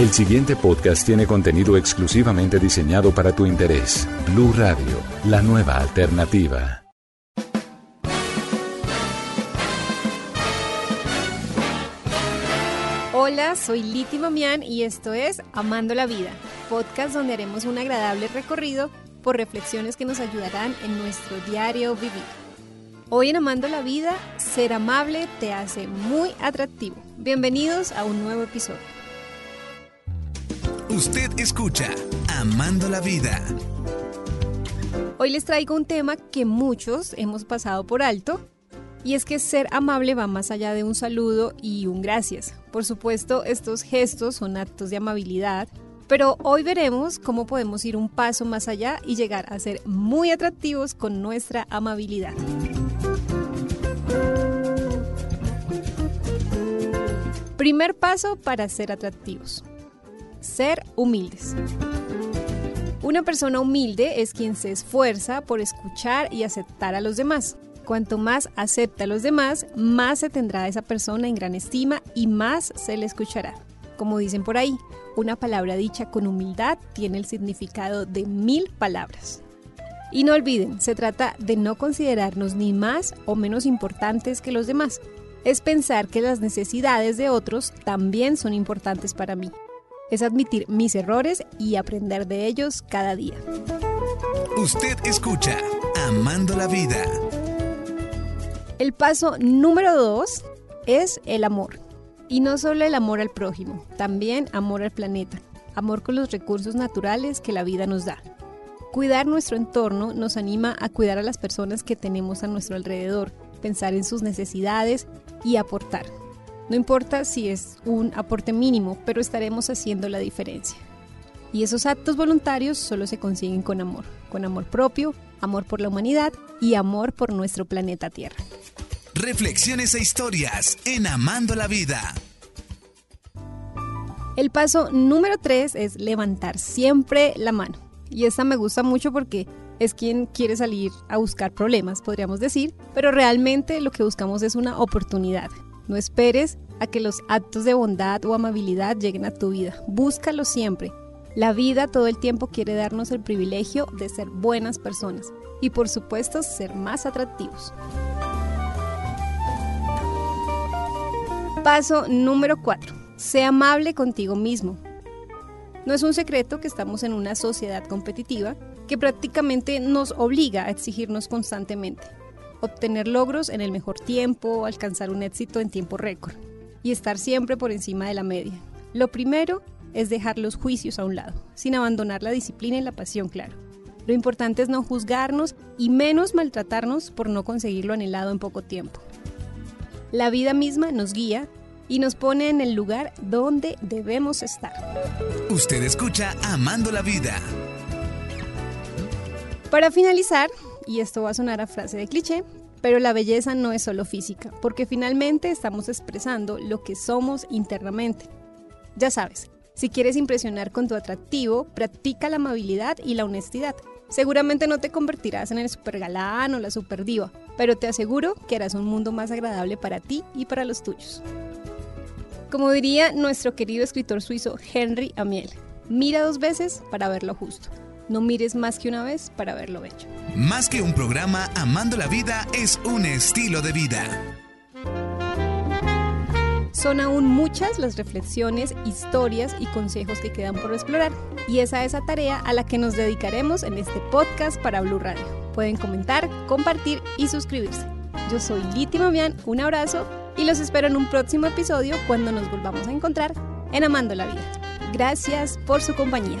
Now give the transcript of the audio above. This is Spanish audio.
El siguiente podcast tiene contenido exclusivamente diseñado para tu interés. Blue Radio, la nueva alternativa. Hola, soy Liti Mamián y esto es Amando la Vida, podcast donde haremos un agradable recorrido por reflexiones que nos ayudarán en nuestro diario vivir. Hoy en Amando la Vida, ser amable te hace muy atractivo. Bienvenidos a un nuevo episodio. Usted escucha Amando la Vida. Hoy les traigo un tema que muchos hemos pasado por alto y es que ser amable va más allá de un saludo y un gracias. Por supuesto, estos gestos son actos de amabilidad, pero hoy veremos cómo podemos ir un paso más allá y llegar a ser muy atractivos con nuestra amabilidad. Primer paso para ser atractivos. Ser humildes. Una persona humilde es quien se esfuerza por escuchar y aceptar a los demás. Cuanto más acepta a los demás, más se tendrá a esa persona en gran estima y más se le escuchará. Como dicen por ahí, una palabra dicha con humildad tiene el significado de mil palabras. Y no olviden, se trata de no considerarnos ni más o menos importantes que los demás. Es pensar que las necesidades de otros también son importantes para mí. Es admitir mis errores y aprender de ellos cada día. Usted escucha Amando la Vida. El paso número dos es el amor. Y no solo el amor al prójimo, también amor al planeta, amor con los recursos naturales que la vida nos da. Cuidar nuestro entorno nos anima a cuidar a las personas que tenemos a nuestro alrededor, pensar en sus necesidades y aportar. No importa si es un aporte mínimo, pero estaremos haciendo la diferencia. Y esos actos voluntarios solo se consiguen con amor, con amor propio, amor por la humanidad y amor por nuestro planeta Tierra. Reflexiones e historias en Amando la Vida. El paso número 3 es levantar siempre la mano. Y esta me gusta mucho porque es quien quiere salir a buscar problemas, podríamos decir, pero realmente lo que buscamos es una oportunidad. No esperes a que los actos de bondad o amabilidad lleguen a tu vida. Búscalo siempre. La vida todo el tiempo quiere darnos el privilegio de ser buenas personas y por supuesto ser más atractivos. Paso número 4. Sé amable contigo mismo. No es un secreto que estamos en una sociedad competitiva que prácticamente nos obliga a exigirnos constantemente, obtener logros en el mejor tiempo, alcanzar un éxito en tiempo récord y estar siempre por encima de la media. Lo primero es dejar los juicios a un lado, sin abandonar la disciplina y la pasión, claro. Lo importante es no juzgarnos y menos maltratarnos por no conseguir lo anhelado en poco tiempo. La vida misma nos guía y nos pone en el lugar donde debemos estar. Usted escucha Amando la Vida. Para finalizar, y esto va a sonar a frase de cliché, pero la belleza no es solo física, porque finalmente estamos expresando lo que somos internamente. Ya sabes, si quieres impresionar con tu atractivo, practica la amabilidad y la honestidad. Seguramente no te convertirás en el super galán o la super diva, pero te aseguro que harás un mundo más agradable para ti y para los tuyos. Como diría nuestro querido escritor suizo Henry Amiel, mira dos veces para ver lo justo. No mires más que una vez para ver lo bello. Más que un programa, Amando la Vida es un estilo de vida. Son aún muchas las reflexiones, historias y consejos que quedan por explorar. Y esa es la tarea a la que nos dedicaremos en este podcast para Blue Radio. Pueden comentar, compartir y suscribirse. Yo soy Liti Mamián, un abrazo y los espero en un próximo episodio cuando nos volvamos a encontrar en Amando la Vida. Gracias por su compañía.